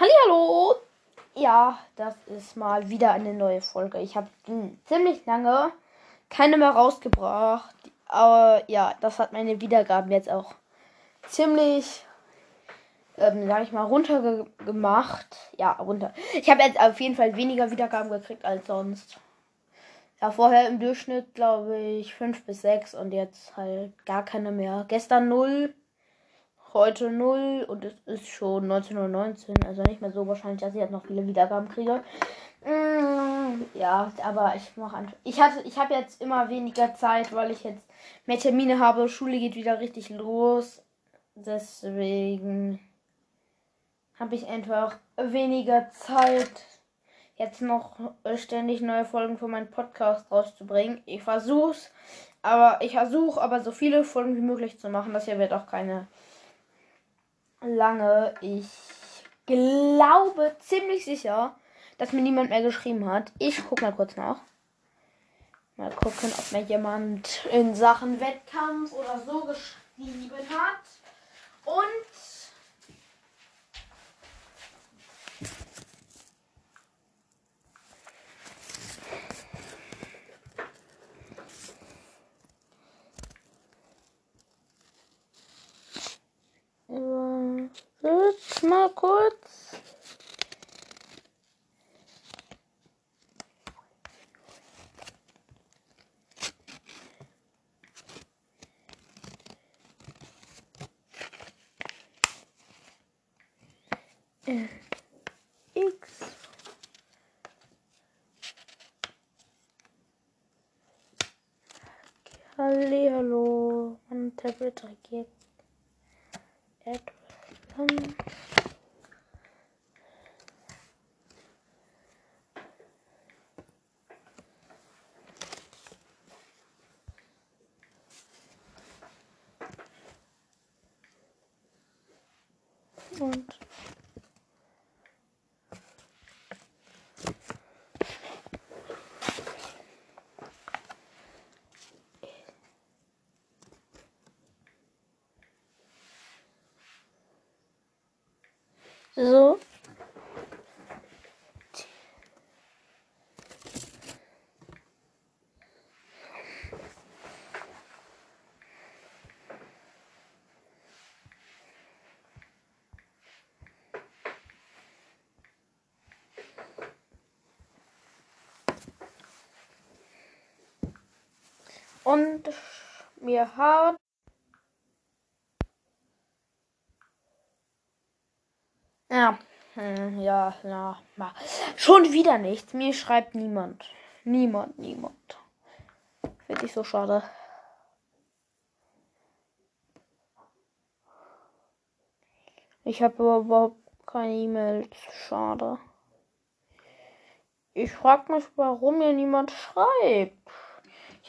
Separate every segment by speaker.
Speaker 1: Hallo. Ja, das ist mal wieder eine neue Folge. Ich habe ziemlich lange keine mehr rausgebracht. Aber ja, das hat meine Wiedergaben jetzt auch ziemlich, ähm, sag ich mal, runtergemacht. Ja, runter. Ich habe jetzt auf jeden Fall weniger Wiedergaben gekriegt als sonst. Ja, vorher im Durchschnitt, glaube ich, 5 bis 6 und jetzt halt gar keine mehr. Gestern 0, heute 0 und es ist schon 1919, also nicht mehr so wahrscheinlich, dass ich jetzt noch viele Wiedergaben kriege. Mm, ja, aber ich mache. Ich hatte, ich habe jetzt immer weniger Zeit, weil ich jetzt mehr Termine habe. Schule geht wieder richtig los. Deswegen habe ich einfach weniger Zeit, jetzt noch ständig neue Folgen für meinen Podcast rauszubringen. Ich versuch's, aber ich versuche aber so viele Folgen wie möglich zu machen. Das hier wird auch keine lange. Ich glaube ziemlich sicher, dass mir niemand mehr geschrieben hat. Ich guck mal kurz nach. Mal gucken, ob mir jemand in Sachen Wettkampf oder so geschrieben hat. Und mal kurz. X. Hallo, mein Tablet reagiert etwas. Und so. Und mir hat Ja, hm, ja, ja, ja. Schon wieder nichts. Mir schreibt niemand. Niemand, niemand. Finde ich so schade. Ich habe überhaupt keine E-Mails. Schade. Ich frage mich, warum mir niemand schreibt.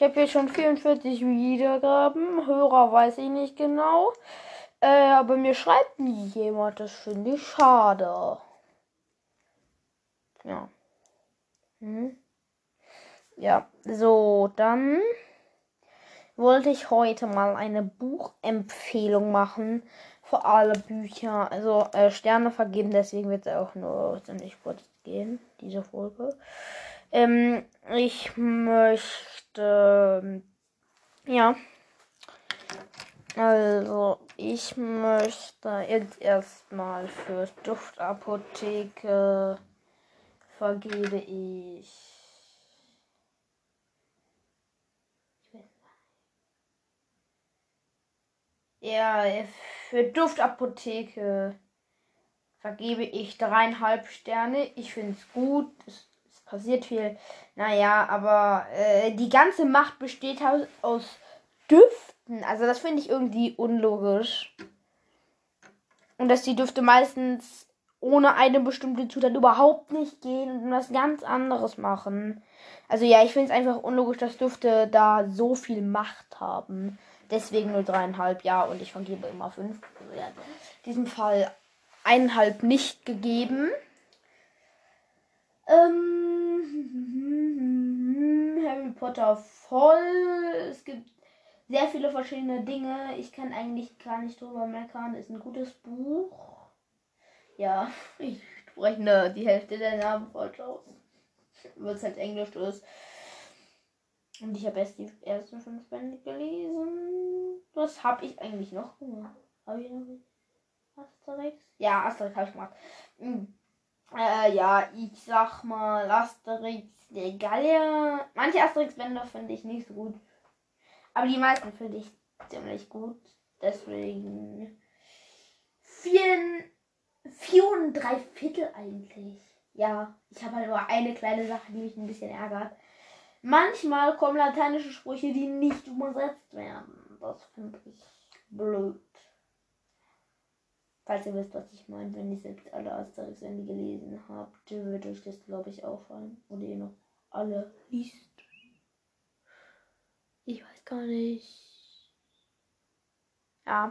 Speaker 1: Ich habe jetzt schon 44 Wiedergaben. Hörer weiß ich nicht genau. Äh, aber mir schreibt nie jemand. Das finde ich schade. Ja. Hm. Ja, so, dann wollte ich heute mal eine Buchempfehlung machen für alle Bücher. Also äh, Sterne vergeben, deswegen wird es auch nur ziemlich kurz gehen, diese Folge. Ähm, ich möchte, ja, also ich möchte jetzt erstmal für Duftapotheke vergebe ich. Ja, für Duftapotheke vergebe ich dreieinhalb Sterne. Ich finde es gut. Es, passiert viel. Naja, aber äh, die ganze Macht besteht aus, Düften. Also das finde ich irgendwie unlogisch. Und dass die Düfte meistens ohne eine bestimmte Zutat überhaupt nicht gehen und was ganz anderes machen. Also ja, ich finde es einfach unlogisch, dass Düfte da so viel Macht haben. Deswegen nur dreieinhalb, ja, und ich vergebe immer fünf. Also ja, in diesem Fall eineinhalb nicht gegeben. Ähm, Harry Potter voll. Es gibt sehr viele verschiedene Dinge. Ich kann eigentlich gar nicht drüber meckern. Ist ein gutes Buch. Ja, ich sprechen ne, die Hälfte der Namen falsch aus. Weil es halt Englisch ist. Und ich habe erst die ersten fünf Bände gelesen. Was habe ich eigentlich noch gemacht? Habe ich noch? Asterix? Ja, Asterix habe ich gemacht. Hm. Äh, ja, ich sag mal Asterix der Gallier. Manche Asterix-Bände finde ich nicht so gut. Aber die meisten finde ich ziemlich gut. Deswegen vier, vier und drei Viertel eigentlich. Ja, ich habe halt nur eine kleine Sache, die mich ein bisschen ärgert. Manchmal kommen lateinische Sprüche, die nicht übersetzt werden. Das finde ich blöd. Falls ihr wisst, was ich meine, wenn ihr selbst alle Asterix Ende gelesen habt, wird euch das, glaube ich, auffallen. Oder ihr noch alle liest. Ich weiß gar nicht. Ja.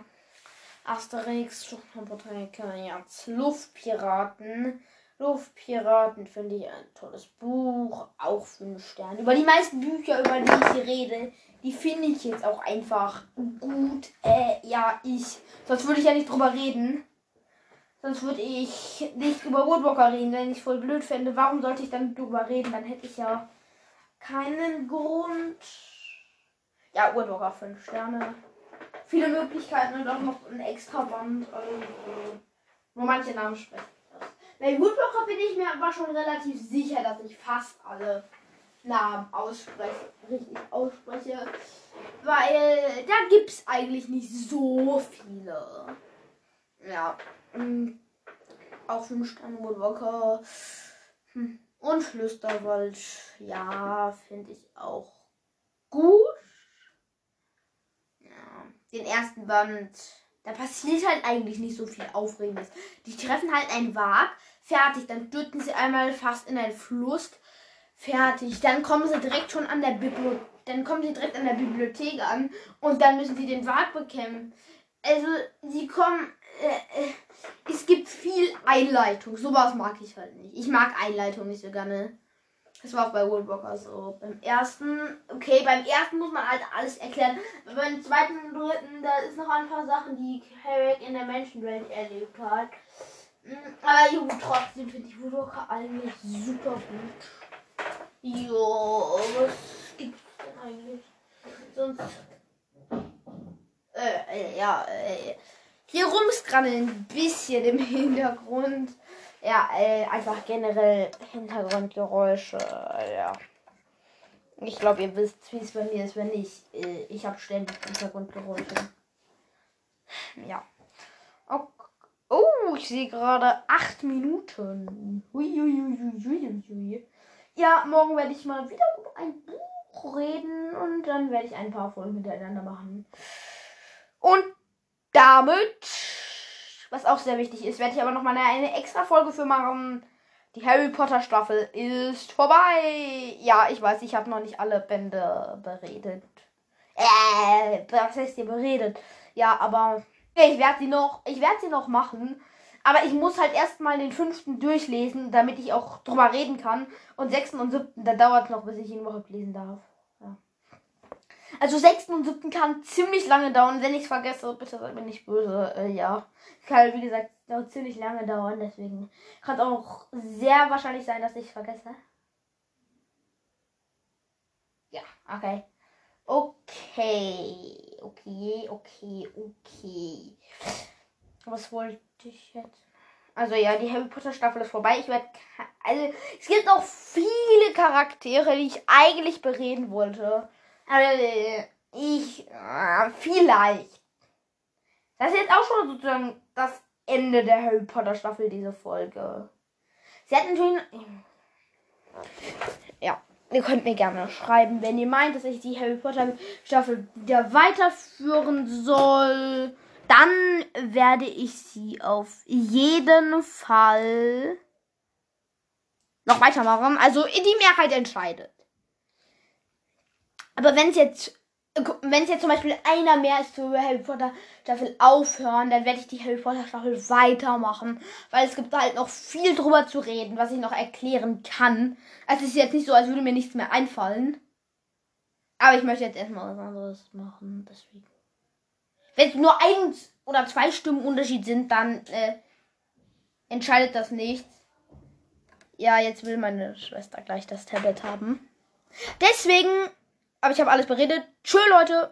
Speaker 1: Asterix, Schuchtenbotaniker, jetzt Luftpiraten. Luftpiraten finde ich ein tolles Buch, auch fünf Sterne. Über die meisten Bücher, über die ich hier rede, die finde ich jetzt auch einfach gut. Äh, ja, ich. Sonst würde ich ja nicht drüber reden. Sonst würde ich nicht über Woodwalker reden, wenn ich voll blöd fände. Warum sollte ich dann drüber reden? Dann hätte ich ja keinen Grund. Ja, Woodwalker 5 Sterne. Viele Möglichkeiten und auch noch ein extra Band. Also, nur manche Namen sprechen. Bei Woodwalker bin ich mir aber schon relativ sicher, dass ich fast alle Namen ausspreche, richtig ausspreche. Weil da gibt es eigentlich nicht so viele. Ja. Hm. Auch fünf Sterne Woodwalker. Hm. Und Flüsterwald. Ja, finde ich auch gut. Ja. Den ersten Band. Da passiert halt eigentlich nicht so viel Aufregendes. Die treffen halt einen Wag. Fertig. Dann stürzen sie einmal fast in einen Fluss. Fertig. Dann kommen sie direkt schon an der Bibliothek. Dann kommen sie direkt an der Bibliothek an. Und dann müssen sie den Wag bekämpfen. Also, sie kommen. Äh, äh, es gibt viel Einleitung. Sowas mag ich halt nicht. Ich mag Einleitung nicht so gerne. Das war auch bei Woodwalker so. Beim ersten, okay, beim ersten muss man halt alles erklären. Beim zweiten und dritten, da ist noch ein paar Sachen, die Carrick in der Menschenwelt erlebt hat. Mm, aber jo, trotzdem finde ich Woodwalker eigentlich super gut. Jo, was gibt's denn eigentlich? Sonst. Äh, äh ja, äh. Hier gerade ein bisschen im Hintergrund. Ja, äh, einfach generell Hintergrundgeräusche. Ja. Ich glaube, ihr wisst, wie es bei mir ist, wenn ich. Äh, ich habe ständig Hintergrundgeräusche. Ja. Okay. Oh, ich sehe gerade acht Minuten. Ja, morgen werde ich mal wieder über ein Buch reden und dann werde ich ein paar Folgen miteinander machen. Und damit, was auch sehr wichtig ist, werde ich aber noch mal eine extra Folge für machen. Die Harry Potter Staffel ist vorbei. Ja, ich weiß, ich habe noch nicht alle Bände beredet. Äh, was heißt hier beredet? Ja, aber ich werde sie noch, ich werde sie noch machen. Aber ich muss halt erstmal den fünften durchlesen, damit ich auch drüber reden kann. Und sechsten und siebten, da dauert es noch, bis ich ihn überhaupt lesen darf. Also sechsten und siebten kann ziemlich lange dauern. Wenn ich es vergesse, bitte seid mir nicht böse. Äh, ja. Kann, wie gesagt, ziemlich lange dauern. Deswegen kann es auch sehr wahrscheinlich sein, dass ich es vergesse. Ja, okay. Okay. Okay, okay, okay. Was wollte ich jetzt? Also ja, die Harry Potter Staffel ist vorbei. Ich werde also es gibt noch viele Charaktere, die ich eigentlich bereden wollte. Also, ich. Äh, vielleicht. Das ist jetzt auch schon sozusagen das Ende der Harry Potter Staffel, diese Folge. Sie hat natürlich. Ja, ihr könnt mir gerne schreiben, wenn ihr meint, dass ich die Harry Potter Staffel wieder weiterführen soll. Dann werde ich sie auf jeden Fall noch weitermachen. Also die Mehrheit entscheidet. Aber wenn es jetzt, wenn es jetzt zum Beispiel einer mehr ist für Harry Potter Staffel aufhören, dann werde ich die Harry Potter Staffel weitermachen. Weil es gibt halt noch viel drüber zu reden, was ich noch erklären kann. Also es ist jetzt nicht so, als würde mir nichts mehr einfallen. Aber ich möchte jetzt erstmal was anderes machen. Deswegen. Wenn es nur ein oder zwei Stimmen Unterschied sind, dann äh, entscheidet das nichts. ja, jetzt will meine Schwester gleich das Tablet haben. Deswegen, aber ich habe alles beredet. Tschö, Leute.